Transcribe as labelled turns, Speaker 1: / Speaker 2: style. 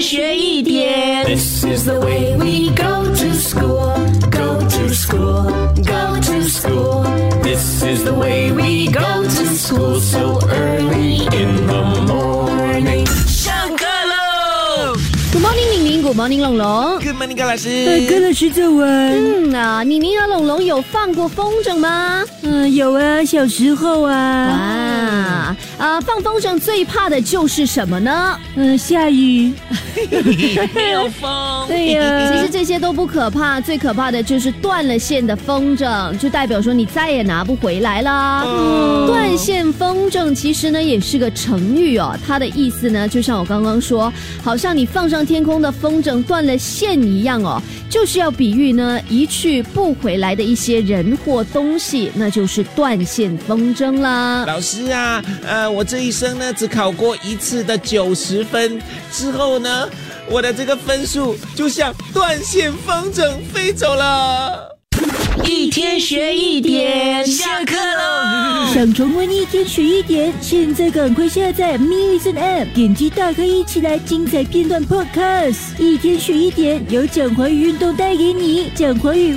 Speaker 1: 天学一点。This is the way we go to school, go to school, go to school. This is the way we go to school so early in the morning. 上课喽
Speaker 2: ！Good morning，玲玲。Good morning，龙龙。
Speaker 3: Good morning，高老师。
Speaker 4: 高老师早安。
Speaker 2: 嗯啊，妮妮和龙龙有放过风筝吗？
Speaker 4: 嗯，有啊，小时候啊。
Speaker 2: 啊啊，放风筝最怕的就是什么呢？
Speaker 4: 嗯，下雨。
Speaker 3: 没有风。
Speaker 2: 对呀，这些都不可怕，最可怕的就是断了线的风筝，就代表说你再也拿不回来了。断线风筝其实呢也是个成语哦，它的意思呢就像我刚刚说，好像你放上天空的风筝断了线一样哦，就是要比喻呢一去不回来的一些人或东西，那就是断线风筝啦。
Speaker 3: 老师啊，呃，我这一生呢只考过一次的九十分，之后呢？我的这个分数就像断线风筝飞走了。
Speaker 1: 一天学一点，下课喽！
Speaker 4: 想重温一天学一点，现在赶快下载 m i s i o n App，点击打开一起来精彩片段 Podcast。一天学一点，有蒋华宇运动带给你，蒋华宇。